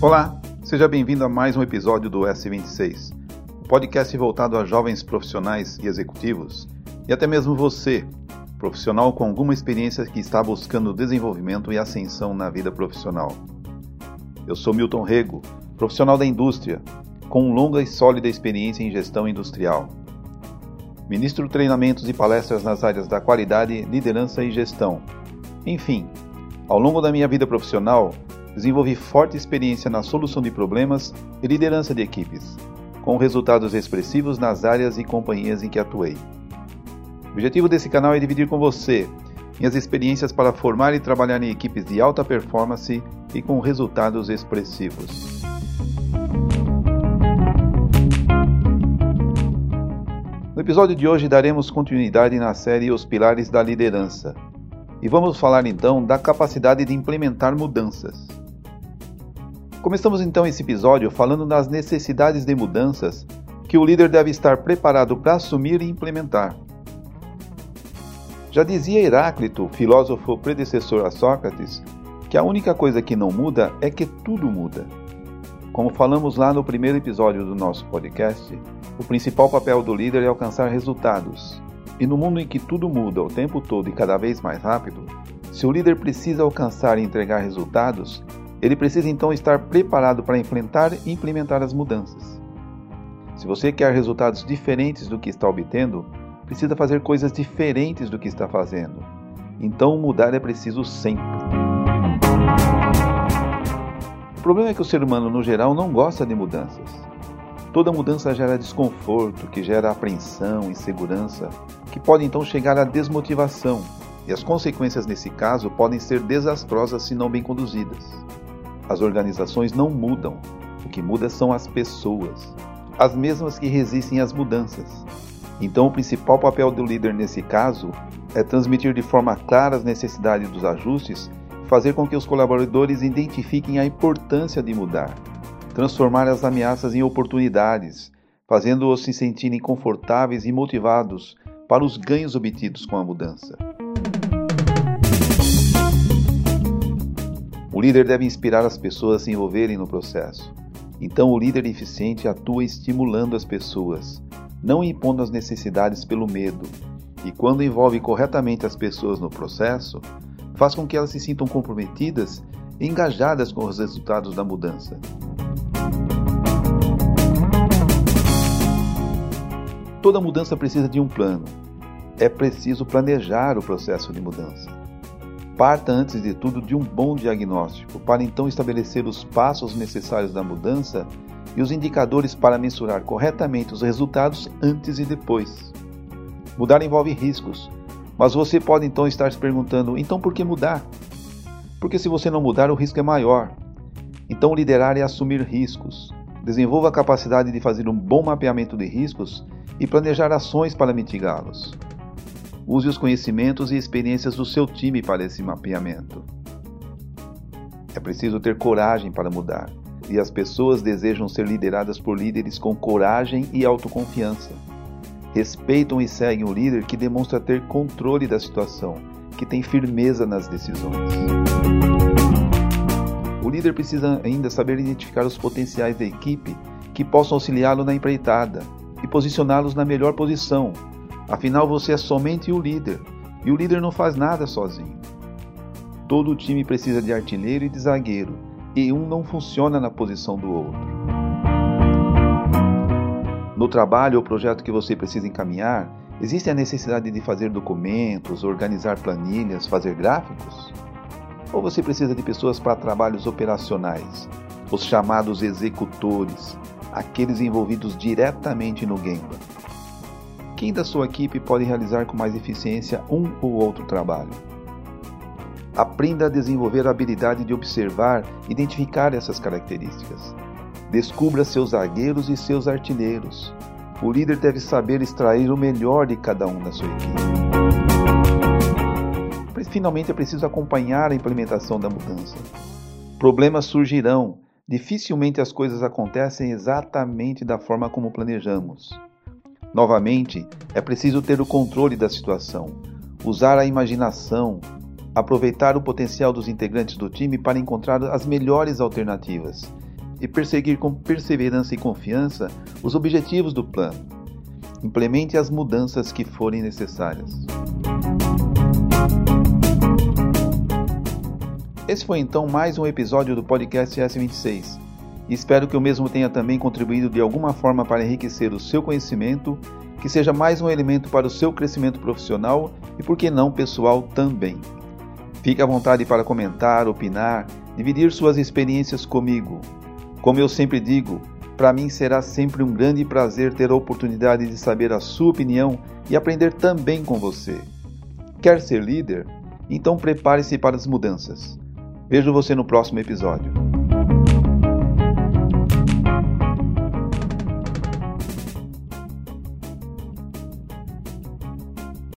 Olá, seja bem-vindo a mais um episódio do S26, o podcast voltado a jovens profissionais e executivos, e até mesmo você, profissional com alguma experiência que está buscando desenvolvimento e ascensão na vida profissional. Eu sou Milton Rego, profissional da indústria, com longa e sólida experiência em gestão industrial. Ministro treinamentos e palestras nas áreas da qualidade, liderança e gestão. Enfim, ao longo da minha vida profissional, desenvolvi forte experiência na solução de problemas e liderança de equipes, com resultados expressivos nas áreas e companhias em que atuei. O objetivo desse canal é dividir com você minhas experiências para formar e trabalhar em equipes de alta performance e com resultados expressivos. No episódio de hoje daremos continuidade na série Os Pilares da Liderança. E vamos falar então da capacidade de implementar mudanças. Começamos então esse episódio falando das necessidades de mudanças que o líder deve estar preparado para assumir e implementar. Já dizia Heráclito, filósofo predecessor a Sócrates, que a única coisa que não muda é que tudo muda. Como falamos lá no primeiro episódio do nosso podcast, o principal papel do líder é alcançar resultados. E no mundo em que tudo muda o tempo todo e cada vez mais rápido, se o líder precisa alcançar e entregar resultados, ele precisa então estar preparado para enfrentar e implementar as mudanças. Se você quer resultados diferentes do que está obtendo, precisa fazer coisas diferentes do que está fazendo. Então mudar é preciso sempre. O problema é que o ser humano, no geral, não gosta de mudanças. Toda mudança gera desconforto, que gera apreensão, insegurança, que pode então chegar à desmotivação, e as consequências nesse caso podem ser desastrosas se não bem conduzidas. As organizações não mudam. O que muda são as pessoas, as mesmas que resistem às mudanças. Então, o principal papel do líder nesse caso é transmitir de forma clara as necessidades dos ajustes fazer com que os colaboradores identifiquem a importância de mudar, transformar as ameaças em oportunidades, fazendo-os se sentirem confortáveis e motivados para os ganhos obtidos com a mudança. O líder deve inspirar as pessoas a se envolverem no processo. Então, o líder eficiente atua estimulando as pessoas, não impondo as necessidades pelo medo. E quando envolve corretamente as pessoas no processo, faz com que elas se sintam comprometidas e engajadas com os resultados da mudança. Toda mudança precisa de um plano. É preciso planejar o processo de mudança. Parta antes de tudo de um bom diagnóstico, para então estabelecer os passos necessários da mudança e os indicadores para mensurar corretamente os resultados antes e depois. Mudar envolve riscos, mas você pode então estar se perguntando: então por que mudar? Porque se você não mudar, o risco é maior. Então, liderar é assumir riscos. Desenvolva a capacidade de fazer um bom mapeamento de riscos e planejar ações para mitigá-los. Use os conhecimentos e experiências do seu time para esse mapeamento. É preciso ter coragem para mudar, e as pessoas desejam ser lideradas por líderes com coragem e autoconfiança. Respeitam e seguem o líder que demonstra ter controle da situação, que tem firmeza nas decisões. O líder precisa ainda saber identificar os potenciais da equipe que possam auxiliá-lo na empreitada e posicioná-los na melhor posição Afinal, você é somente o líder, e o líder não faz nada sozinho. Todo time precisa de artilheiro e de zagueiro, e um não funciona na posição do outro. No trabalho ou projeto que você precisa encaminhar, existe a necessidade de fazer documentos, organizar planilhas, fazer gráficos? Ou você precisa de pessoas para trabalhos operacionais, os chamados executores, aqueles envolvidos diretamente no Gemba? quem da sua equipe pode realizar com mais eficiência um ou outro trabalho. Aprenda a desenvolver a habilidade de observar e identificar essas características. Descubra seus zagueiros e seus artilheiros. O líder deve saber extrair o melhor de cada um da sua equipe. Finalmente, é preciso acompanhar a implementação da mudança. Problemas surgirão. Dificilmente as coisas acontecem exatamente da forma como planejamos. Novamente, é preciso ter o controle da situação. usar a imaginação, aproveitar o potencial dos integrantes do time para encontrar as melhores alternativas e perseguir com perseverança e confiança os objetivos do plano. Implemente as mudanças que forem necessárias. Esse foi então mais um episódio do podcast S26. Espero que o mesmo tenha também contribuído de alguma forma para enriquecer o seu conhecimento, que seja mais um elemento para o seu crescimento profissional e, por que não, pessoal também. Fique à vontade para comentar, opinar, dividir suas experiências comigo. Como eu sempre digo, para mim será sempre um grande prazer ter a oportunidade de saber a sua opinião e aprender também com você. Quer ser líder? Então prepare-se para as mudanças. Vejo você no próximo episódio.